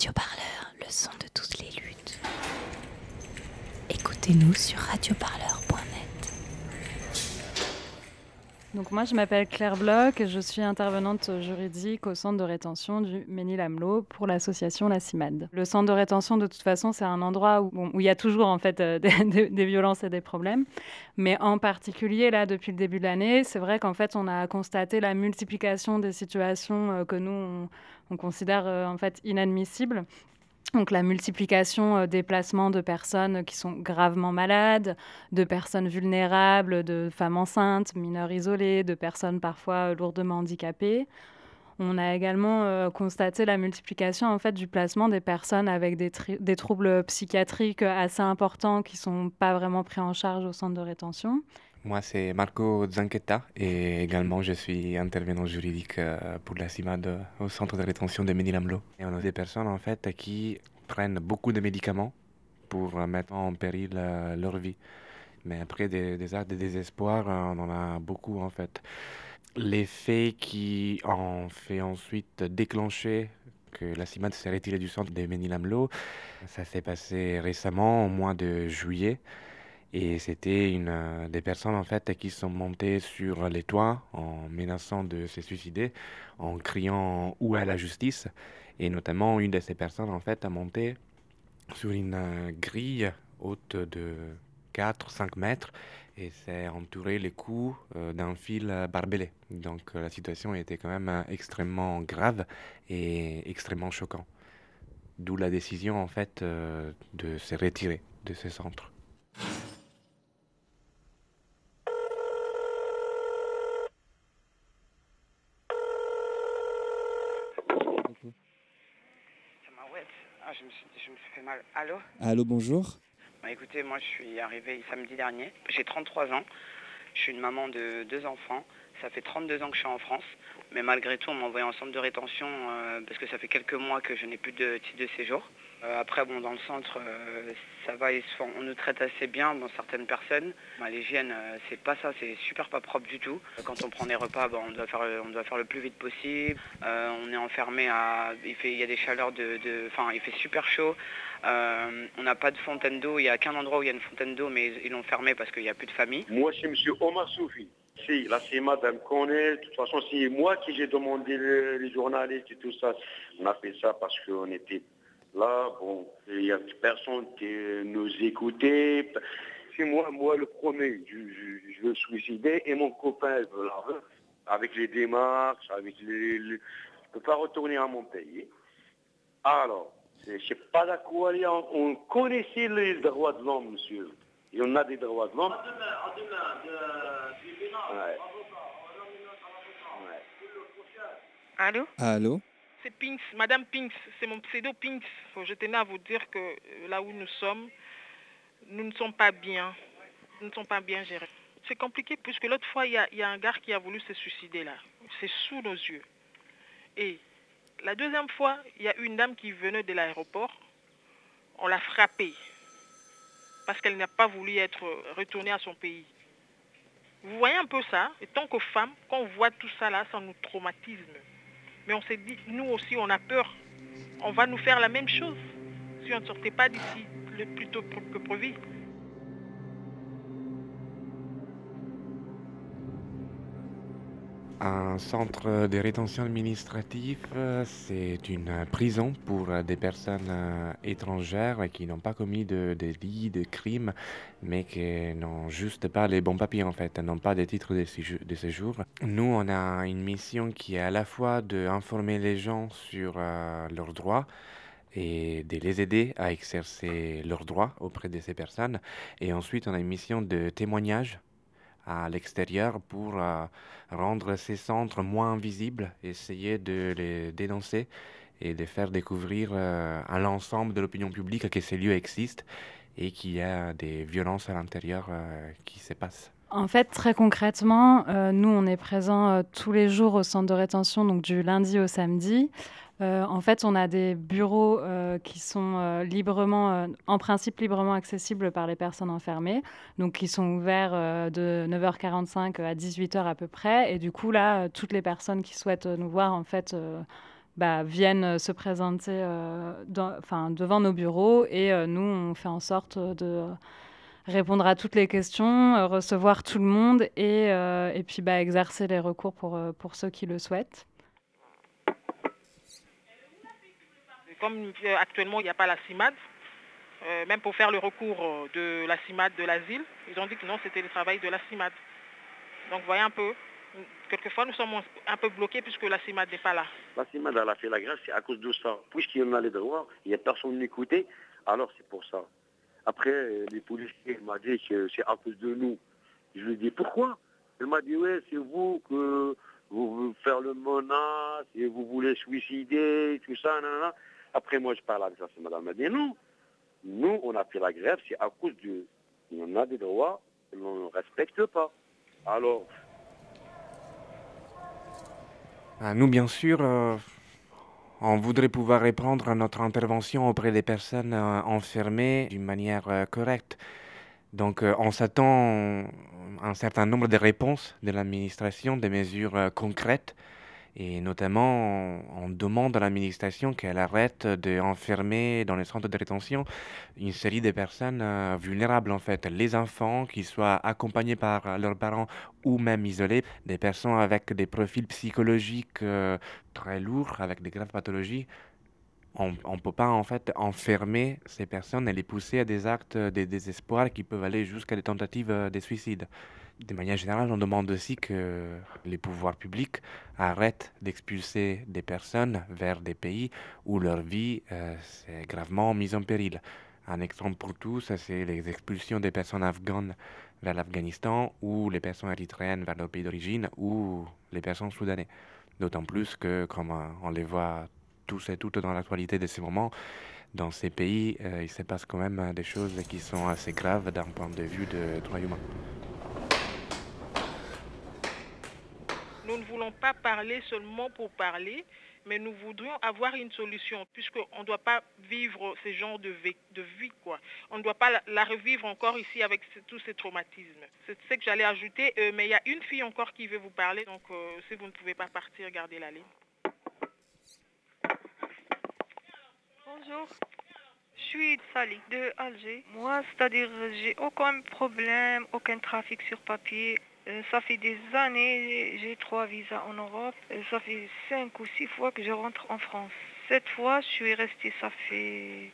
Radio Parleur, le son de toutes les luttes. Écoutez-nous sur radioparleur.net. Donc moi, je m'appelle Claire Bloch je suis intervenante juridique au centre de rétention du Ménil-Amelot pour l'association La CIMAD. Le centre de rétention, de toute façon, c'est un endroit où, il y a toujours en fait euh, des, violences et des problèmes. Mais en particulier, là, depuis le début de l'année, c'est vrai qu'en fait, on a constaté la multiplication des situations euh, que nous, on, on considère euh, en fait inadmissibles donc la multiplication euh, des placements de personnes qui sont gravement malades, de personnes vulnérables, de femmes enceintes, mineurs isolés, de personnes parfois lourdement handicapées. On a également euh, constaté la multiplication en fait du placement des personnes avec des, des troubles psychiatriques assez importants qui ne sont pas vraiment pris en charge au centre de rétention. Moi, c'est Marco Zanquetta et également je suis intervenant juridique euh, pour la CIMAD au centre de rétention de Ménilamlo. Et on a des personnes en fait qui prennent beaucoup de médicaments pour mettre en péril euh, leur vie. Mais après des, actes de désespoir, on en a beaucoup en fait. Les faits qui ont fait ensuite déclencher que la CIMAD s'est retirée du centre de Ménilamlo, ça s'est passé récemment, au mois de juillet. Et c'était une euh, des personnes en fait qui sont montées sur les toits en menaçant de se suicider, en criant où est la justice? Et notamment une de ces personnes en fait a monté sur une euh, grille haute de 4-5 mètres et s'est entouré les coups euh, d'un fil barbelé. Donc la situation était quand même extrêmement grave et extrêmement choquant. D'où la décision en fait de se retirer de ce centre. Je me, suis, je me suis fait mal. Allô? Allô, bonjour. bah, Écoutez, moi je suis arrivé samedi dernier. J'ai 33 ans. Je suis une maman de deux enfants. Ça fait 32 ans que je suis en France. Mais malgré tout, on m'a envoyé en centre de rétention euh, parce que ça fait quelques mois que je n'ai plus de titre de séjour. Euh, après, bon, dans le centre, euh, ça va, ils sont, on nous traite assez bien, bon, certaines personnes. Bah, L'hygiène, euh, c'est pas ça, c'est super pas propre du tout. Quand on prend des repas, on, doit faire, on doit faire le plus vite possible. On est enfermé à... Il, fait, il y a des chaleurs de... Enfin, il fait super chaud. On n'a pas de fontaine d'eau. Il n'y a qu'un endroit où il y a une fontaine d'eau, mais ils l'ont fermé parce qu'il n'y a plus de famille. Moi, c'est M. Omar Soufi. Si, la CIMAD, elle me connaît. De toute façon, c'est moi qui j'ai demandé les journalistes et tout ça. On a fait ça parce qu'on était Là, bon, il y a personne qui nous écoutait. C'est moi, moi le premier, je, je, je veux suicider et mon copain veut la avec les démarches, avec les, les... Je ne peux pas retourner à mon pays. Alors, je ne sais pas d'accord, on connaissait les droits de l'homme, monsieur. Et on a des droits de l'homme. Ouais. Allô? Allô? C'est Pinks, Madame Pinks, c'est mon pseudo Pinks. Je tenais à vous dire que euh, là où nous sommes, nous ne sommes pas bien. Nous ne sommes pas bien gérés. C'est compliqué puisque l'autre fois, il y, a, il y, a, un gars qui a voulu se suicider là. C'est sous nos yeux. Et la deuxième fois, il y a une dame qui venait de l'aéroport. On l'a frappée parce qu'elle n'a pas voulu être retournée à son pays. Vous voyez un peu ça? Et tant que femme, quand on voit tout ça là, ça nous traumatise. Mais on s'est dit, nous aussi, on a peur. On va nous faire la même chose si on ne sortait pas d'ici le plus tôt que prévu. Un centre de rétention administrative, c'est une prison pour des personnes étrangères qui n'ont pas commis de délits, de, de crimes, mais qui n'ont juste pas les bons papiers en fait, n'ont pas de titre de séjour, de. Nous, on a une mission qui est à la fois d'informer les gens sur euh, leurs droits, et de les aider à exercer leurs droits auprès de ces personnes. Et ensuite, on a une mission de témoignage à l'extérieur pour euh, rendre ces centres moins visibles, essayer de les dénoncer et de faire découvrir euh, à l'ensemble de l'opinion publique que ces lieux existent et qu'il y a des violences à l'intérieur euh, qui se passent. En fait, très concrètement, euh, nous, on est présents euh, tous les jours au centre de rétention, donc du lundi au samedi. Euh, en fait, on a des bureaux qui sont librement, en principe librement accessibles par les personnes enfermées, donc qui sont ouverts de 9h45 à 18h à peu près. Et du coup, là, toutes les personnes qui souhaitent nous voir, en fait, bah, viennent se présenter devant nos bureaux et nous, on fait en sorte de répondre à toutes les questions, recevoir tout le monde et, et puis bah, exercer les recours pour, pour ceux qui le souhaitent. Comme actuellement, il n'y a pas la CIMAD, même pour faire le recours de la CIMAD de l'asile, ils ont dit que non, c'était le travail de la CIMAD. Donc, voyez un peu, quelquefois, nous sommes un peu bloqués puisque la CIMAD n'est pas là. La CIMAD, elle a fait la grève, c'est à cause de ça. Puisqu'il y en a les droits, il n'y a personne m'écouter, alors c'est pour ça. Après, les policiers m'ont dit que c'est à cause de nous. Je lui ai dit pourquoi? Elle m'a dit, ouais, c'est vous que vous voulez faire le menace et vous voulez suicider, tout ça. Après, moi, je parle avec ça, madame. Elle m'a dit, non, nous, on a fait la grève, c'est à cause de... On a des droits, on ne respecte pas. Alors... Ah, nous, bien sûr, euh, on voudrait pouvoir répondre à notre intervention auprès des personnes euh, enfermées d'une manière euh, correcte. Donc, on s'attend à un certain nombre de réponses de l'administration, des mesures concrètes et notamment, on demande à l'administration qu'elle arrête d'enfermer dans les centres de rétention une série de personnes euh, vulnérables, en fait. Les enfants, qui soient accompagnés par leurs parents ou même isolés, des personnes avec des profils psychologiques euh, très lourds, avec des graves pathologies. On ne peut pas en fait enfermer ces personnes et les pousser à des actes de désespoir qui peuvent aller jusqu'à des tentatives euh, de suicide. De manière générale, on demande aussi que les pouvoirs publics arrêtent d'expulser des personnes vers des pays où leur vie euh, est gravement mise en péril. Un exemple pour tous, c'est les expulsions des personnes afghanes vers l'Afghanistan ou les personnes érythréennes vers leur pays d'origine ou les personnes soudanaises. D'autant plus que, comme on les voit tous et toutes dans l'actualité de ces moments, dans ces pays, euh, il se passe quand même des choses qui sont assez graves d'un point de vue de droits humains. Pas parler seulement pour parler, mais nous voudrions avoir une solution, puisqu'on ne doit pas vivre ce genre de vie, de vie, quoi. On ne doit pas la, revivre encore ici avec tous ces traumatismes. C'est ce que j'allais ajouter, euh, mais il y a une fille encore qui veut vous parler, donc euh, si vous ne pouvez pas partir, gardez la ligne. Bonjour. Je suis Sally de Alger. Moi, c'est-à-dire, j'ai aucun problème, aucun trafic sur papier. Euh, ça fait des années, j'ai trois visas en Europe. Euh, ça fait cinq ou six fois que je rentre en France. Cette fois, je suis restée, ça fait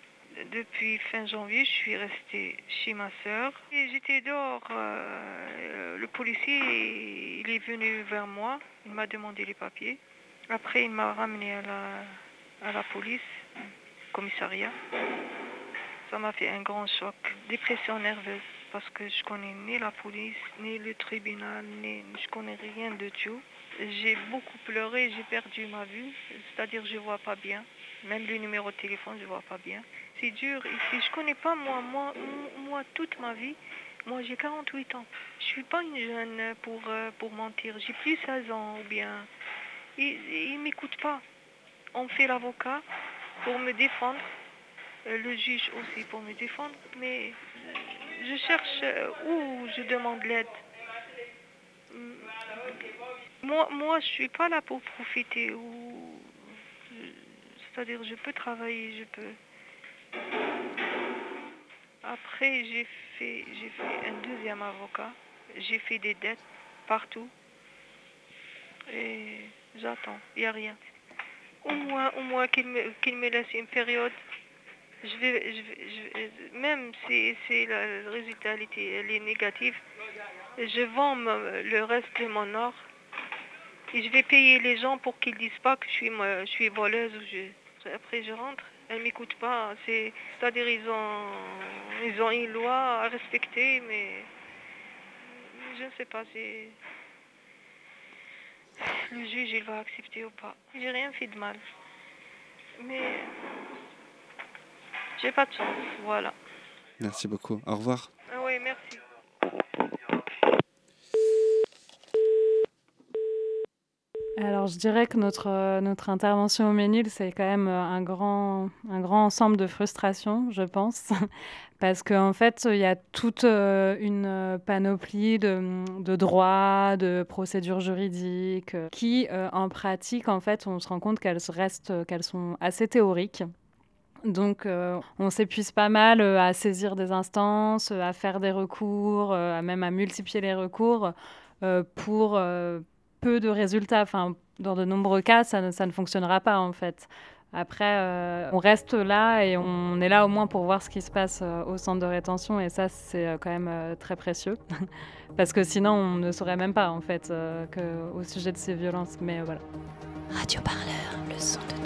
depuis fin janvier, je suis restée chez ma soeur. J'étais dehors. Euh, le policier, il est venu vers moi. Il m'a demandé les papiers. Après, il m'a ramené à la, à la police, commissariat. Ça m'a fait un grand choc. Dépression nerveuse parce que je connais ni la police, ni le tribunal, ni je connais rien de tout. J'ai beaucoup pleuré, j'ai perdu ma vue, c'est-à-dire je vois pas bien. Même le numéro de téléphone, je vois pas bien. C'est dur ici. Je connais pas moi, moi, moi toute ma vie. Moi, j'ai 48 ans. Je suis pas une jeune pour, euh, pour mentir. J'ai plus 16 ans ou bien. Ils ne m'écoutent pas. On fait l'avocat pour me défendre. Euh, le juge aussi pour me défendre. Mais je cherche euh, où je demande l'aide. Mm. Moi, moi, je suis pas là pour profiter. Ou... C'est-à-dire, je peux travailler, je peux. Après, j'ai fait, j'ai fait un deuxième avocat. J'ai fait des dettes partout. Et j'attends. Il n'y a rien. Au moins, au moins qu'il me, qu'il me laisse une période je même si, le résultat est négatif, je vends le reste de mon or et je vais payer les gens pour qu'ils disent pas que je suis, voleuse. Après, je rentre. Elles m'écoutent pas. C'est, à dire ils ont, ils ont une loi à respecter, mais je ne sais pas. si le juge il va accepter ou pas. J'ai rien fait de mal. Mais j'ai pas de chance, voilà. Merci beaucoup. Au revoir. Ah oui, merci. Alors alors je dirais que notre, euh, notre intervention au Ménil, c'est quand même euh, un grand, un grand ensemble de frustrations, je pense. Parce qu'en fait, il y a toute euh, une panoplie de, de, droits, de procédures juridiques, qui, en pratique, en fait, on se rend compte qu'elles restent, qu'elles sont assez théoriques. Donc, on s'épuise pas mal à saisir des instances, à faire des recours, même à multiplier les recours pour peu de résultats. Enfin, dans de nombreux cas, ça ne, fonctionnera pas en fait. Après, euh, on reste là et on est là au moins pour voir ce qui se passe euh, au centre de rétention et ça, c'est euh, quand même très précieux parce que sinon, on ne saurait même pas en fait au sujet de ces violences. Mais voilà. Radio Parleur, le de